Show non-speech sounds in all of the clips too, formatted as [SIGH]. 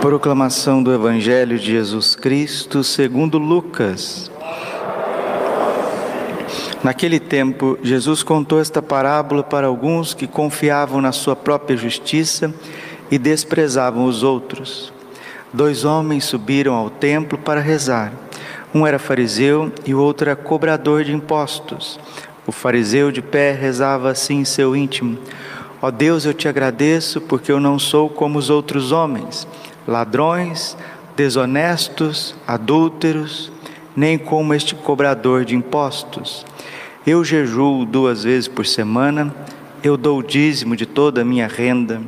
Proclamação do Evangelho de Jesus Cristo segundo Lucas. Naquele tempo, Jesus contou esta parábola para alguns que confiavam na sua própria justiça e desprezavam os outros. Dois homens subiram ao templo para rezar. Um era fariseu e o outro era cobrador de impostos. O fariseu de pé rezava assim em seu íntimo: Ó Deus, eu te agradeço porque eu não sou como os outros homens, ladrões, desonestos, adúlteros, nem como este cobrador de impostos. Eu jejuo duas vezes por semana, eu dou o dízimo de toda a minha renda.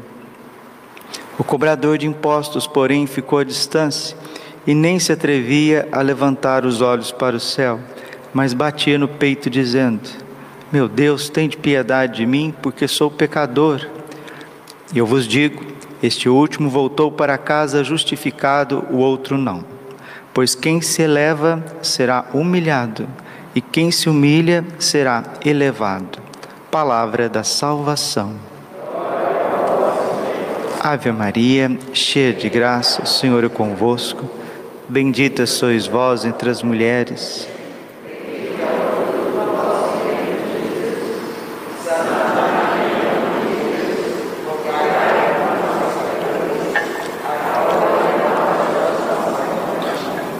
O cobrador de impostos, porém, ficou à distância e nem se atrevia a levantar os olhos para o céu, mas batia no peito, dizendo: Meu Deus, tem de piedade de mim, porque sou pecador. Eu vos digo: este último voltou para casa justificado, o outro não. Pois quem se eleva será humilhado, e quem se humilha será elevado. Palavra da salvação. Ave Maria, cheia de graça, o Senhor é convosco. Bendita sois vós entre as mulheres.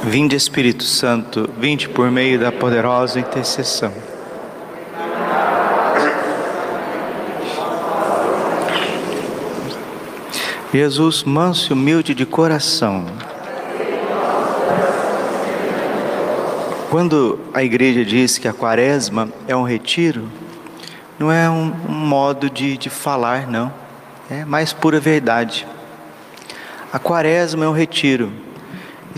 Vinde Espírito Santo, vinde por meio da poderosa intercessão. Jesus, manso e humilde de coração. Quando a igreja diz que a quaresma é um retiro, não é um, modo de, de falar, não. É mais pura verdade. A quaresma é um retiro.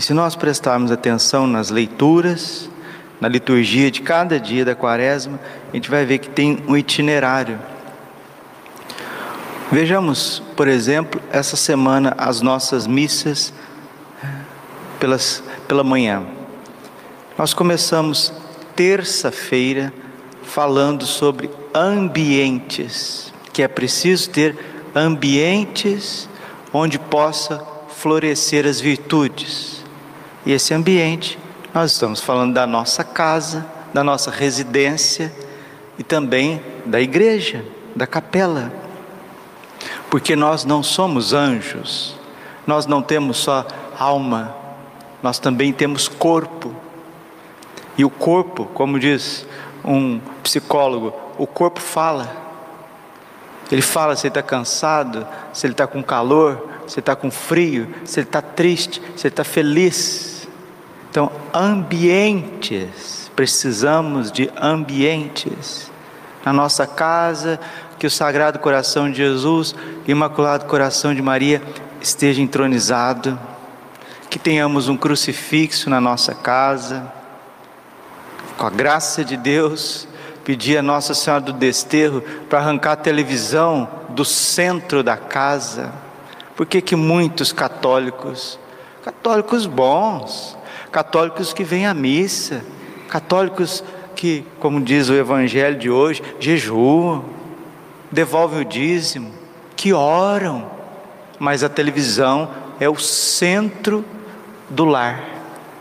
E se nós prestarmos atenção nas leituras, na liturgia de cada dia da quaresma, a gente vai ver que tem um itinerário. Vejamos, por exemplo, essa semana as nossas missas pelas, pela manhã. Nós começamos terça-feira falando sobre ambientes, que é preciso ter ambientes onde possa florescer as virtudes. E esse ambiente, nós estamos falando da nossa casa, da nossa residência e também da igreja, da capela porque nós não somos anjos, nós não temos só alma, nós também temos corpo. E o corpo, como diz um psicólogo, o corpo fala. Ele fala se ele está cansado, se ele está com calor, se ele está com frio, se ele está triste, se ele está feliz. Então, ambientes, precisamos de ambientes. Na nossa casa, que o Sagrado Coração de Jesus Imaculado Coração de Maria esteja entronizado, que tenhamos um crucifixo na nossa casa, com a graça de Deus, pedir a Nossa Senhora do Desterro para arrancar a televisão do centro da casa. Por que que muitos católicos, católicos bons, católicos que vêm à missa, católicos que, como diz o evangelho de hoje, jejuam, devolvem o dízimo, que oram, mas a televisão é o centro do lar.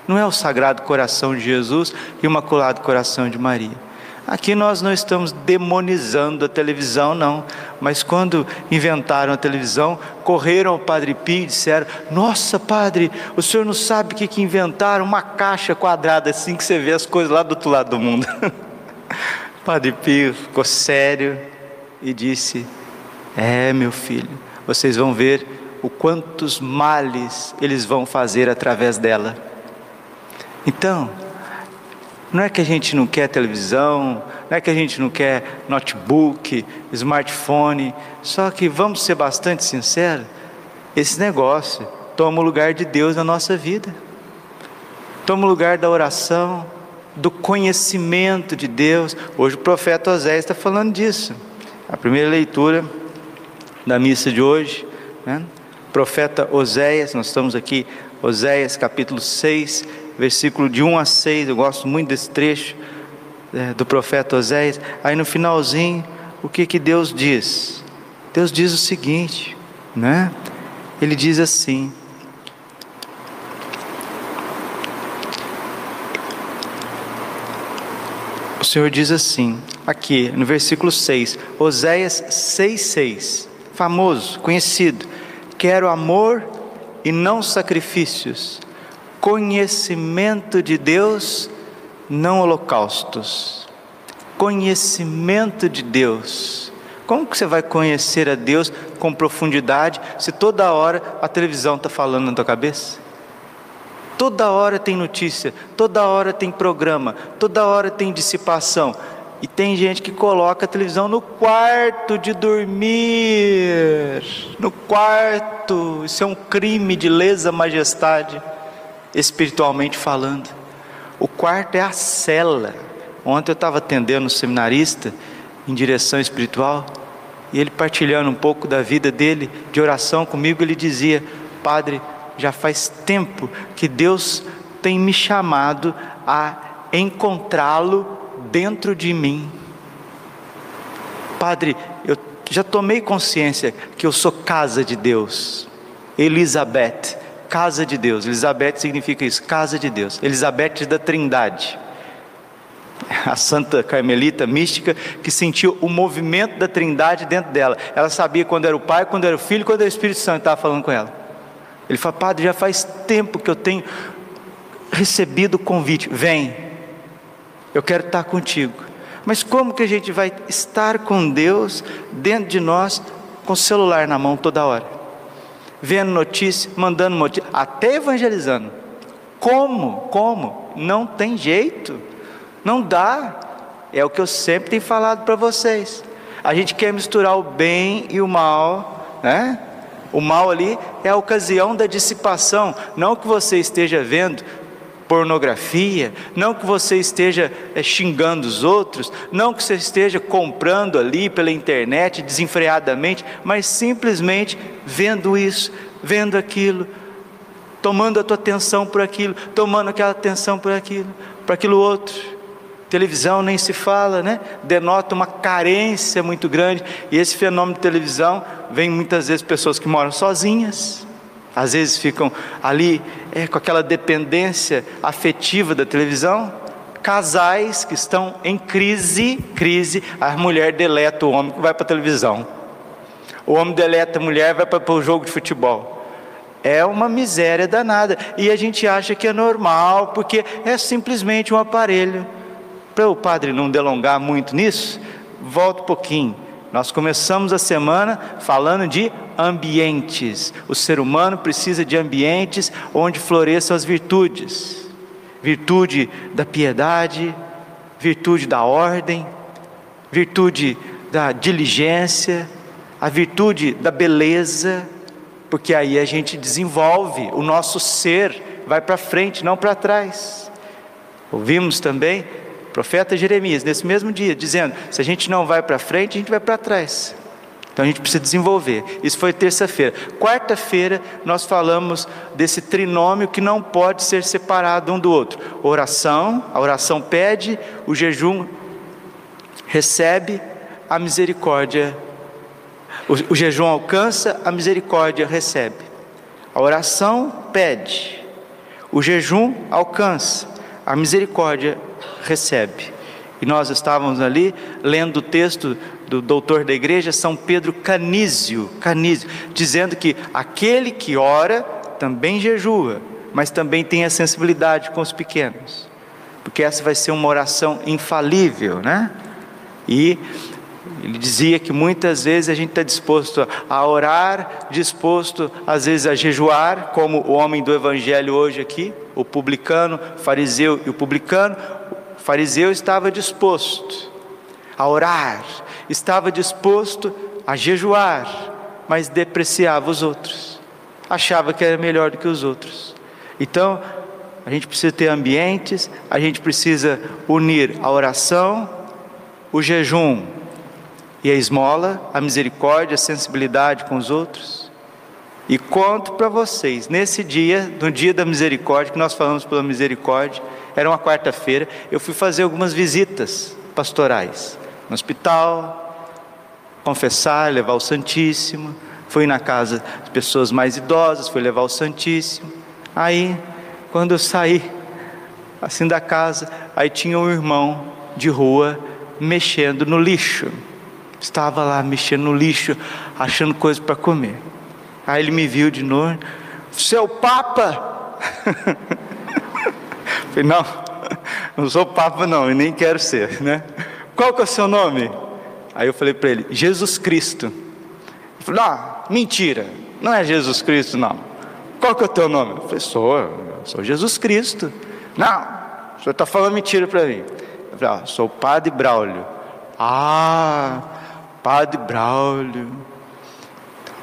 Não é o Sagrado Coração de Jesus e o Imaculado Coração de Maria. Aqui nós não estamos demonizando a televisão, não. Mas quando inventaram a televisão, correram ao Padre Pio e disseram: Nossa, Padre, o senhor não sabe o que, que inventaram? Uma caixa quadrada assim que você vê as coisas lá do outro lado do mundo. [LAUGHS] padre Pio ficou sério, e disse: É, meu filho, vocês vão ver o quantos males eles vão fazer através dela. Então, não é que a gente não quer televisão, não é que a gente não quer notebook, smartphone, só que vamos ser bastante sinceros, esse negócio toma o lugar de Deus na nossa vida, toma o lugar da oração, do conhecimento de Deus. Hoje o profeta Oséias está falando disso. A primeira leitura da missa de hoje, né? profeta Oséias, nós estamos aqui, Oséias capítulo 6, versículo de 1 a 6, eu gosto muito desse trecho é, do profeta Oséias. Aí no finalzinho, o que que Deus diz? Deus diz o seguinte: né? Ele diz assim: O Senhor diz assim, aqui no versículo 6, Oséias 6,6, famoso, conhecido: Quero amor e não sacrifícios, conhecimento de Deus, não holocaustos. Conhecimento de Deus. Como que você vai conhecer a Deus com profundidade se toda hora a televisão está falando na tua cabeça? Toda hora tem notícia, toda hora tem programa, toda hora tem dissipação. E tem gente que coloca a televisão no quarto de dormir. No quarto. Isso é um crime de lesa majestade, espiritualmente falando. O quarto é a cela. Ontem eu estava atendendo um seminarista em direção espiritual. E ele partilhando um pouco da vida dele, de oração comigo, ele dizia: Padre, já faz tempo que Deus tem me chamado a encontrá-lo dentro de mim. Padre, eu já tomei consciência que eu sou casa de Deus. Elizabeth, casa de Deus. Elizabeth significa isso, casa de Deus. Elizabeth da Trindade. A santa carmelita mística que sentiu o movimento da Trindade dentro dela. Ela sabia quando era o Pai, quando era o Filho, quando era o Espírito Santo estava falando com ela. Ele fala, Padre, já faz tempo que eu tenho recebido o convite. Vem, eu quero estar contigo. Mas como que a gente vai estar com Deus dentro de nós, com o celular na mão toda hora? Vendo notícia, mandando notícia, até evangelizando. Como? Como? Não tem jeito. Não dá. É o que eu sempre tenho falado para vocês. A gente quer misturar o bem e o mal, né? O mal ali é a ocasião da dissipação, não que você esteja vendo pornografia, não que você esteja é, xingando os outros, não que você esteja comprando ali pela internet desenfreadamente, mas simplesmente vendo isso, vendo aquilo, tomando a tua atenção por aquilo, tomando aquela atenção por aquilo, para aquilo outro. Televisão nem se fala, né? Denota uma carência muito grande. E esse fenômeno de televisão vem muitas vezes pessoas que moram sozinhas, às vezes ficam ali é, com aquela dependência afetiva da televisão. Casais que estão em crise, crise, a mulher deleta o homem que vai para a televisão. O homem deleta a mulher vai para o jogo de futebol. É uma miséria danada. E a gente acha que é normal, porque é simplesmente um aparelho para o padre não delongar muito nisso, volta um pouquinho. Nós começamos a semana falando de ambientes. O ser humano precisa de ambientes onde floresçam as virtudes: virtude da piedade, virtude da ordem, virtude da diligência, a virtude da beleza, porque aí a gente desenvolve o nosso ser, vai para frente, não para trás. Ouvimos também profeta Jeremias, nesse mesmo dia, dizendo: se a gente não vai para frente, a gente vai para trás. Então a gente precisa desenvolver. Isso foi terça-feira. Quarta-feira nós falamos desse trinômio que não pode ser separado um do outro. Oração, a oração pede, o jejum recebe, a misericórdia. O, o jejum alcança, a misericórdia recebe. A oração pede, o jejum alcança, a misericórdia recebe. E nós estávamos ali lendo o texto do doutor da igreja, São Pedro Canísio, Canísio, dizendo que aquele que ora também jejua, mas também tem a sensibilidade com os pequenos, porque essa vai ser uma oração infalível, né? E ele dizia que muitas vezes a gente está disposto a orar, disposto às vezes a jejuar, como o homem do evangelho hoje aqui, o publicano, o fariseu e o publicano, o fariseu estava disposto a orar, estava disposto a jejuar, mas depreciava os outros, achava que era melhor do que os outros. Então, a gente precisa ter ambientes, a gente precisa unir a oração, o jejum e a esmola, a misericórdia, a sensibilidade com os outros. E conto para vocês, nesse dia, no dia da misericórdia, que nós falamos pela misericórdia, era uma quarta-feira, eu fui fazer algumas visitas pastorais no hospital, confessar, levar o Santíssimo, fui na casa de pessoas mais idosas, fui levar o Santíssimo. Aí, quando eu saí assim da casa, aí tinha um irmão de rua mexendo no lixo. Estava lá mexendo no lixo, achando coisa para comer. Aí ele me viu de novo, seu Papa! [LAUGHS] Falei, não, [LAUGHS] não sou Papa não, e nem quero ser, né? Qual que é o seu nome? Aí eu falei para ele, Jesus Cristo. Ele falou, não, mentira, não é Jesus Cristo não. Qual que é o teu nome? Eu falei, sou, sou Jesus Cristo. Não, o senhor está falando mentira para mim. Eu falei, ah, sou o Padre Braulio. Ah, Padre Braulio.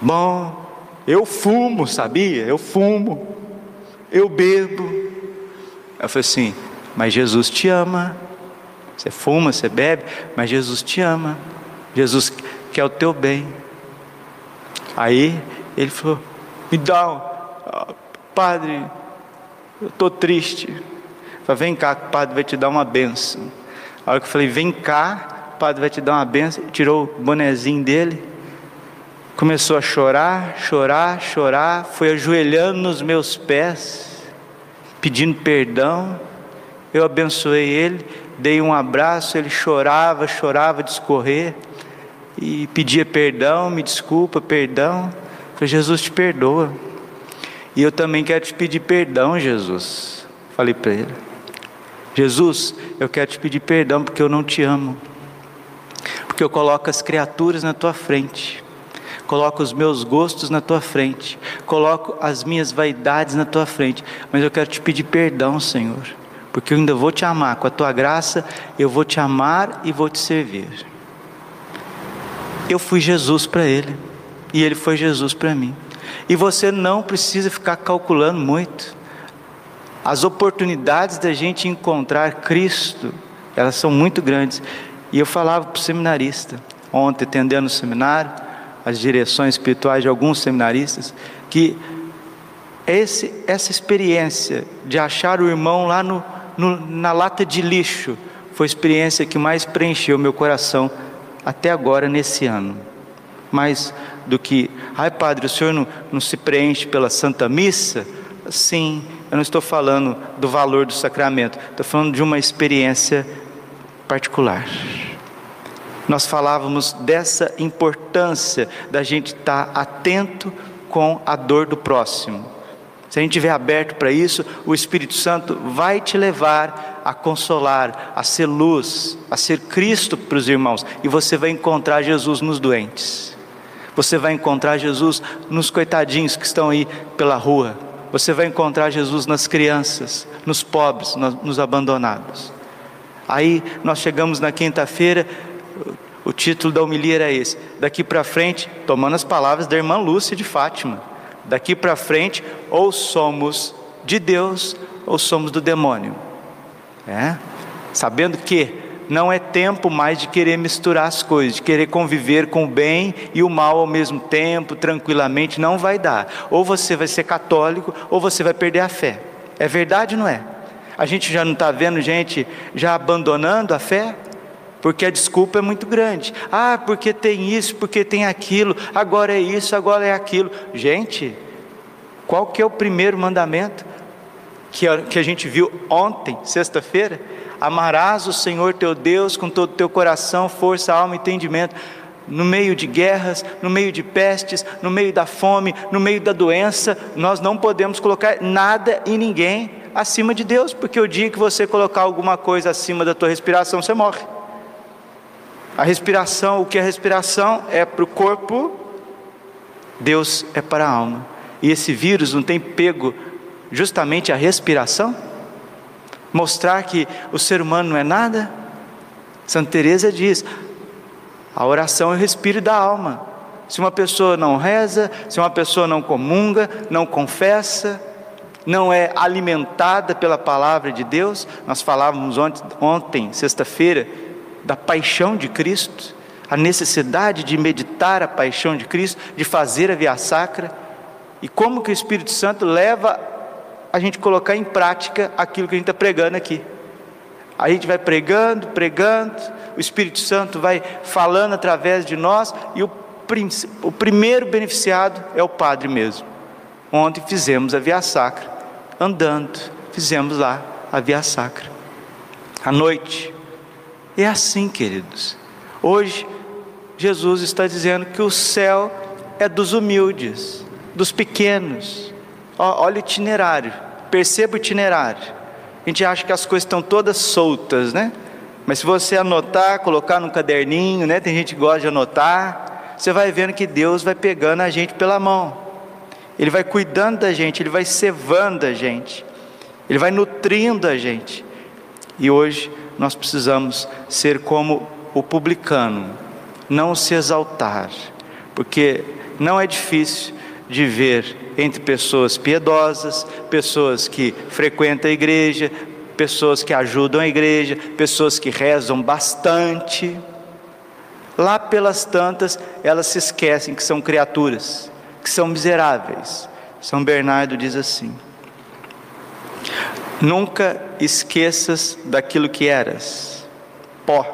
Bom, eu fumo, sabia? Eu fumo. Eu bebo. Eu falei assim, mas Jesus te ama. Você fuma, você bebe, mas Jesus te ama. Jesus quer o teu bem. Aí ele falou: Me dá, padre, eu estou triste. Falei, vem cá, o padre vai te dar uma benção. A hora que eu falei, vem cá, o padre vai te dar uma benção, tirou o bonezinho dele, começou a chorar, chorar, chorar, foi ajoelhando nos meus pés, pedindo perdão. Eu abençoei ele, dei um abraço, ele chorava, chorava de escorrer e pedia perdão, me desculpa, perdão. falei, Jesus te perdoa. E eu também quero te pedir perdão, Jesus. Falei para ele. Jesus, eu quero te pedir perdão porque eu não te amo. Porque eu coloco as criaturas na tua frente. Coloco os meus gostos na tua frente. Coloco as minhas vaidades na tua frente. Mas eu quero te pedir perdão, Senhor. Porque eu ainda vou te amar. Com a tua graça, eu vou te amar e vou te servir. Eu fui Jesus para ele e ele foi Jesus para mim. E você não precisa ficar calculando muito. As oportunidades da gente encontrar Cristo, elas são muito grandes. E eu falava para o seminarista, ontem atendendo o seminário, as direções espirituais de alguns seminaristas, que esse, essa experiência de achar o irmão lá no, no, na lata de lixo foi a experiência que mais preencheu meu coração até agora nesse ano. Mais do que, ai padre, o senhor não, não se preenche pela Santa Missa? Sim, eu não estou falando do valor do sacramento, estou falando de uma experiência particular. Nós falávamos dessa importância da gente estar atento com a dor do próximo. Se a gente estiver aberto para isso, o Espírito Santo vai te levar a consolar, a ser luz, a ser Cristo para os irmãos, e você vai encontrar Jesus nos doentes. Você vai encontrar Jesus nos coitadinhos que estão aí pela rua. Você vai encontrar Jesus nas crianças, nos pobres, nos abandonados. Aí nós chegamos na quinta-feira, o título da homilia era esse. Daqui para frente, tomando as palavras da irmã Lúcia de Fátima Daqui para frente, ou somos de Deus ou somos do demônio. É? Sabendo que não é tempo mais de querer misturar as coisas, de querer conviver com o bem e o mal ao mesmo tempo, tranquilamente, não vai dar. Ou você vai ser católico, ou você vai perder a fé. É verdade ou não é? A gente já não está vendo gente já abandonando a fé? Porque a desculpa é muito grande. Ah, porque tem isso, porque tem aquilo, agora é isso, agora é aquilo. Gente, qual que é o primeiro mandamento que a, que a gente viu ontem, sexta-feira? Amarás o Senhor teu Deus com todo o teu coração, força, alma e entendimento. No meio de guerras, no meio de pestes, no meio da fome, no meio da doença, nós não podemos colocar nada e ninguém acima de Deus, porque o dia que você colocar alguma coisa acima da tua respiração, você morre. A respiração, o que é respiração é para o corpo, Deus é para a alma. E esse vírus não tem pego justamente a respiração? Mostrar que o ser humano não é nada? Santa Teresa diz: a oração é o respiro da alma. Se uma pessoa não reza, se uma pessoa não comunga, não confessa, não é alimentada pela palavra de Deus, nós falávamos ontem, ontem sexta-feira, da paixão de Cristo, a necessidade de meditar a paixão de Cristo, de fazer a via sacra, e como que o Espírito Santo leva a gente colocar em prática aquilo que a gente está pregando aqui. A gente vai pregando, pregando, o Espírito Santo vai falando através de nós, e o o primeiro beneficiado é o padre mesmo. Ontem fizemos a via sacra, andando, fizemos lá a via sacra. À noite. É assim, queridos. Hoje, Jesus está dizendo que o céu é dos humildes, dos pequenos. Olha o itinerário, perceba o itinerário. A gente acha que as coisas estão todas soltas, né? Mas se você anotar, colocar num caderninho, né? Tem gente que gosta de anotar, você vai vendo que Deus vai pegando a gente pela mão. Ele vai cuidando da gente, ele vai cevando a gente. Ele vai nutrindo a gente. E hoje nós precisamos ser como o publicano, não se exaltar, porque não é difícil de ver entre pessoas piedosas, pessoas que frequentam a igreja, pessoas que ajudam a igreja, pessoas que rezam bastante. Lá pelas tantas, elas se esquecem que são criaturas, que são miseráveis. São Bernardo diz assim: Nunca esqueças daquilo que eras, pó,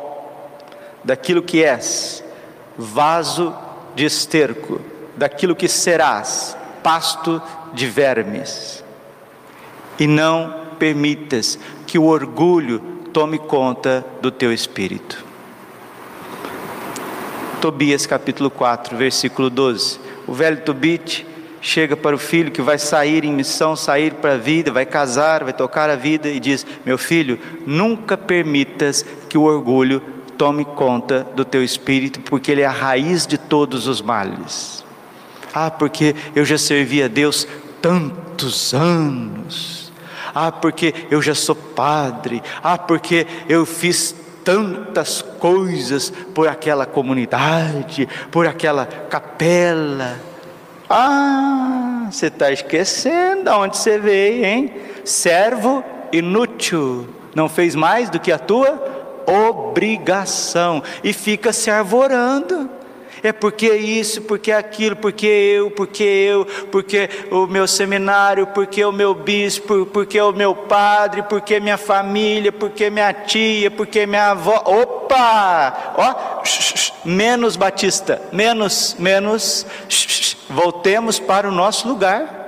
daquilo que és, vaso de esterco, daquilo que serás, pasto de vermes. E não permitas que o orgulho tome conta do teu espírito. Tobias capítulo 4, versículo 12. O velho Tobit chega para o filho que vai sair em missão, sair para a vida, vai casar, vai tocar a vida e diz: Meu filho, nunca permitas que o orgulho tome conta do teu espírito, porque ele é a raiz de todos os males. Ah, porque eu já servi a Deus tantos anos. Ah, porque eu já sou padre. Ah, porque eu fiz tantas coisas por aquela comunidade, por aquela capela. Ah, você está esquecendo de onde você veio, hein? Servo inútil, não fez mais do que a tua obrigação e fica se arvorando. É porque isso, porque aquilo, porque eu, porque eu, porque o meu seminário, porque o meu bispo, porque o meu padre, porque minha família, porque minha tia, porque minha avó. Opa! Ó, menos Batista, menos, menos. Voltemos para o nosso lugar.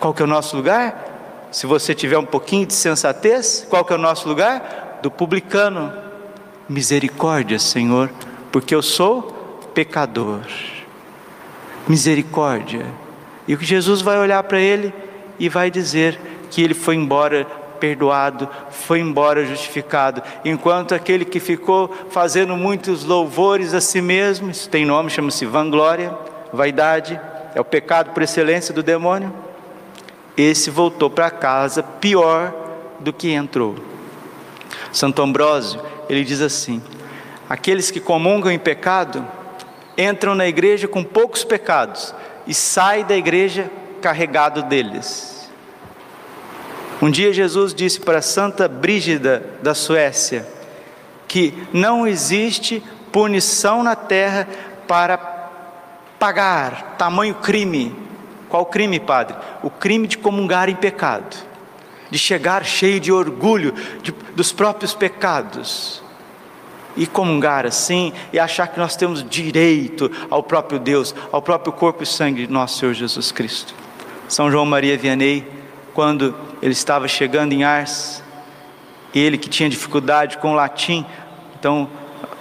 Qual que é o nosso lugar? Se você tiver um pouquinho de sensatez, qual que é o nosso lugar? Do publicano. Misericórdia, Senhor, porque eu sou pecador. Misericórdia. E Jesus vai olhar para ele e vai dizer que ele foi embora perdoado, foi embora justificado, enquanto aquele que ficou fazendo muitos louvores a si mesmo, isso tem nome, chama-se vanglória, vaidade, é o pecado por excelência do demônio. Esse voltou para casa pior do que entrou. Santo Ambrósio, ele diz assim: aqueles que comungam em pecado entram na igreja com poucos pecados e saem da igreja carregado deles. Um dia Jesus disse para Santa Brígida da Suécia que não existe punição na terra para pagar tamanho crime. Qual crime, padre? O crime de comungar em pecado, de chegar cheio de orgulho de, dos próprios pecados e comungar assim e achar que nós temos direito ao próprio Deus, ao próprio corpo e sangue de nosso Senhor Jesus Cristo. São João Maria Vianney, quando ele estava chegando em Ars, ele que tinha dificuldade com o latim, então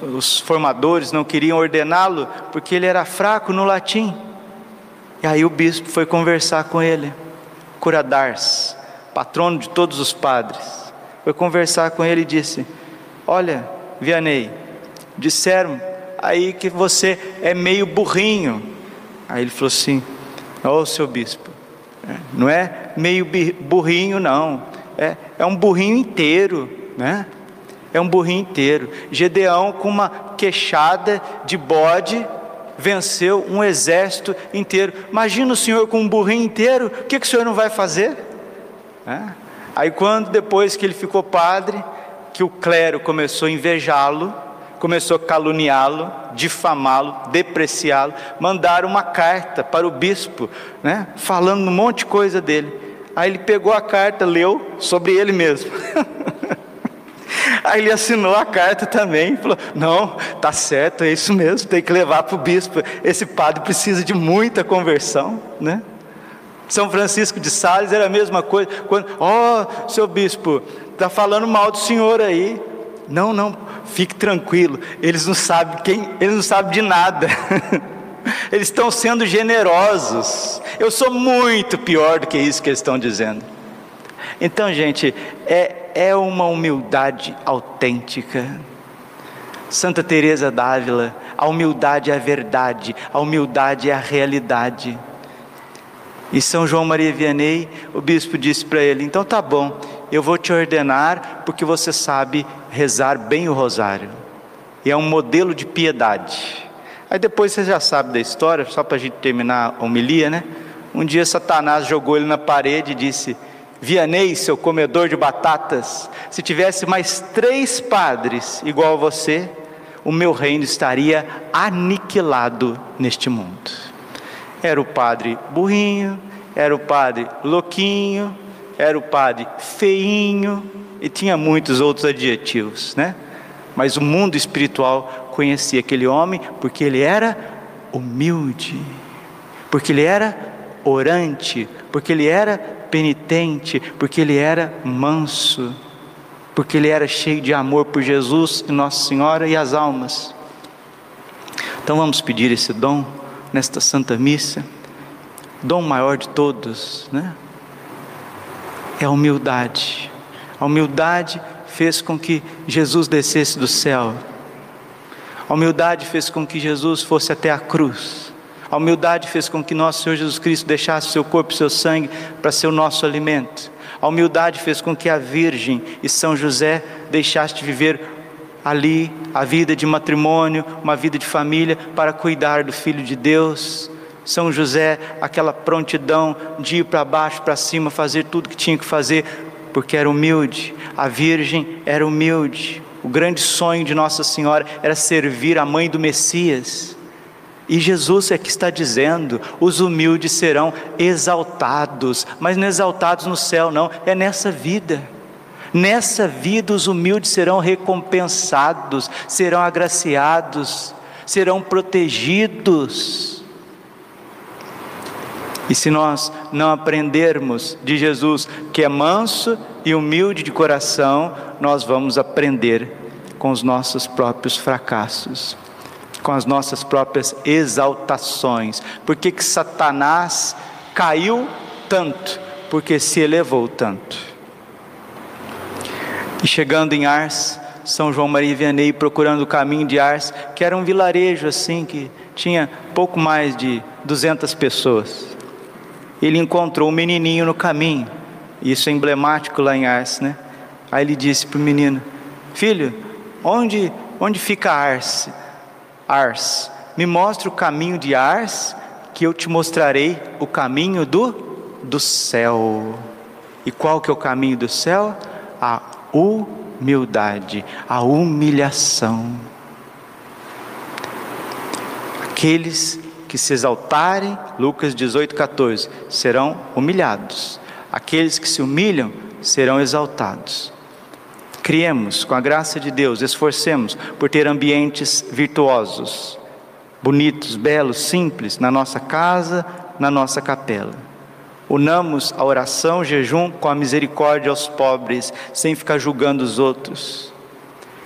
os formadores não queriam ordená-lo porque ele era fraco no latim. E aí o bispo foi conversar com ele, Curadars, patrono de todos os padres. Foi conversar com ele e disse: Olha, Vianney, disseram aí que você é meio burrinho. Aí ele falou assim: Ô oh, seu bispo, é, não é meio burrinho, não, é, é um burrinho inteiro, né? é um burrinho inteiro. Gedeão, com uma queixada de bode, venceu um exército inteiro. Imagina o senhor com um burrinho inteiro, o que, que o senhor não vai fazer? É. Aí, quando depois que ele ficou padre, que o clero começou a invejá-lo, começou a caluniá-lo, difamá-lo, depreciá-lo, mandaram uma carta para o bispo, né, falando um monte de coisa dele. Aí ele pegou a carta, leu sobre ele mesmo. [LAUGHS] Aí ele assinou a carta também, falou: Não, tá certo, é isso mesmo, tem que levar para o bispo. Esse padre precisa de muita conversão, né? São Francisco de Sales era a mesma coisa. Quando, ó, oh, seu bispo, está falando mal do senhor aí. Não, não, fique tranquilo. Eles não sabem quem, eles não sabem de nada. [LAUGHS] Eles estão sendo generosos. Eu sou muito pior do que isso que eles estão dizendo. Então, gente, é, é uma humildade autêntica. Santa Teresa d'Ávila, a humildade é a verdade, a humildade é a realidade. E São João Maria Vianney, o bispo disse para ele: então tá bom, eu vou te ordenar porque você sabe rezar bem o rosário. E é um modelo de piedade. Aí depois você já sabe da história, só para a gente terminar a homilia, né? Um dia Satanás jogou ele na parede e disse: Vianney, seu comedor de batatas, se tivesse mais três padres igual a você, o meu reino estaria aniquilado neste mundo. Era o padre burrinho, era o padre louquinho, era o padre feinho e tinha muitos outros adjetivos, né? Mas o mundo espiritual conhecia aquele homem porque ele era humilde, porque ele era orante, porque ele era penitente, porque ele era manso, porque ele era cheio de amor por Jesus e Nossa Senhora e as almas. Então vamos pedir esse dom nesta Santa Missa, dom maior de todos, né? É a humildade. A humildade fez com que Jesus descesse do céu. A humildade fez com que Jesus fosse até a cruz. A humildade fez com que nosso Senhor Jesus Cristo deixasse seu corpo e seu sangue para ser o nosso alimento. A humildade fez com que a Virgem e São José deixassem de viver ali a vida de matrimônio, uma vida de família para cuidar do Filho de Deus. São José, aquela prontidão de ir para baixo, para cima, fazer tudo que tinha que fazer, porque era humilde. A Virgem era humilde. O grande sonho de Nossa Senhora era servir a mãe do Messias. E Jesus é que está dizendo: os humildes serão exaltados, mas não exaltados no céu, não, é nessa vida. Nessa vida os humildes serão recompensados, serão agraciados, serão protegidos. E se nós não aprendermos de Jesus, que é manso e humilde de coração, nós vamos aprender com os nossos próprios fracassos, com as nossas próprias exaltações. Por que, que Satanás caiu tanto? Porque se elevou tanto. E chegando em Ars, São João Maria Vianney procurando o caminho de Ars, que era um vilarejo assim que tinha pouco mais de 200 pessoas. Ele encontrou um menininho no caminho. Isso é emblemático lá em Ars, né? Aí ele disse para o menino: Filho, onde, onde fica Ars? Ars, me mostre o caminho de Ars, que eu te mostrarei o caminho do, do céu. E qual que é o caminho do céu? A humildade, a humilhação. Aqueles que se exaltarem, Lucas 18, 14, serão humilhados. Aqueles que se humilham serão exaltados. Criemos, com a graça de Deus, esforcemos por ter ambientes virtuosos, bonitos, belos, simples, na nossa casa, na nossa capela Unamos a oração, o jejum com a misericórdia aos pobres, sem ficar julgando os outros,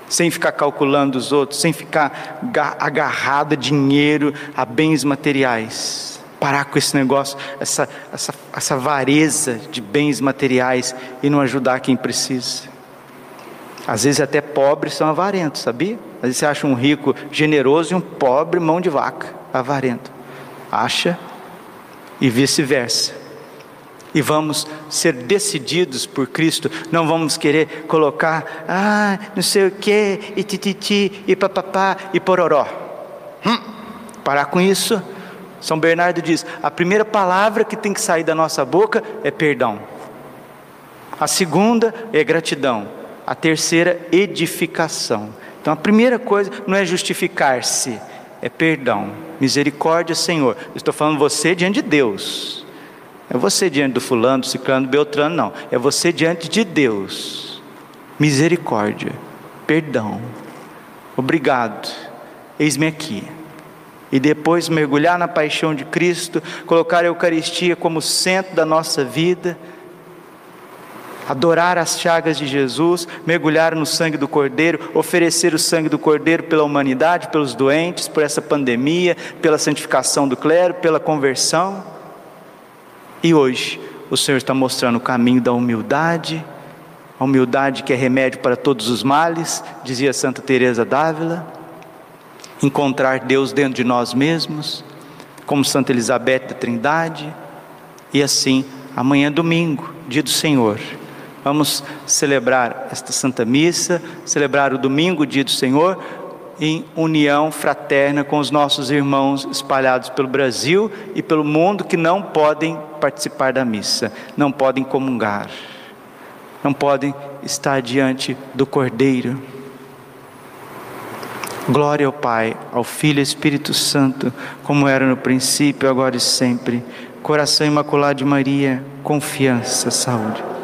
sem ficar calculando os outros, sem ficar agarrado a dinheiro, a bens materiais. Parar com esse negócio, essa, essa, essa avareza de bens materiais e não ajudar quem precisa. Às vezes até pobres são avarentos, sabia? Às vezes você acha um rico generoso e um pobre mão de vaca, avarento. Acha e vice-versa e vamos ser decididos por Cristo, não vamos querer colocar, ah, não sei o que, e tititi, e papapá, e pororó. Hum, parar com isso. São Bernardo diz: a primeira palavra que tem que sair da nossa boca é perdão, a segunda é gratidão, a terceira, edificação. Então a primeira coisa não é justificar-se, é perdão, misericórdia, Senhor. Estou falando você diante de Deus. É você diante do fulano, do ciclano, do beltrano, não. É você diante de Deus. Misericórdia. perdão, obrigado, eis-me aqui. E depois mergulhar na paixão de Cristo, colocar a Eucaristia como centro da nossa vida, adorar as chagas de Jesus, mergulhar no sangue do Cordeiro, oferecer o sangue do Cordeiro pela humanidade, pelos doentes, por essa pandemia, pela santificação do clero, pela conversão. E hoje, o Senhor está mostrando o caminho da humildade, a humildade que é remédio para todos os males, dizia Santa Teresa d'Ávila. Encontrar Deus dentro de nós mesmos, como Santa Elizabeth da Trindade, e assim, amanhã domingo, dia do Senhor, vamos celebrar esta Santa Missa, celebrar o domingo, dia do Senhor, em união fraterna com os nossos irmãos espalhados pelo Brasil e pelo mundo que não podem participar da missa, não podem comungar não podem estar diante do Cordeiro. Glória ao Pai, ao Filho e Espírito Santo, como era no princípio, agora e sempre. Coração imaculado de Maria, confiança, saúde.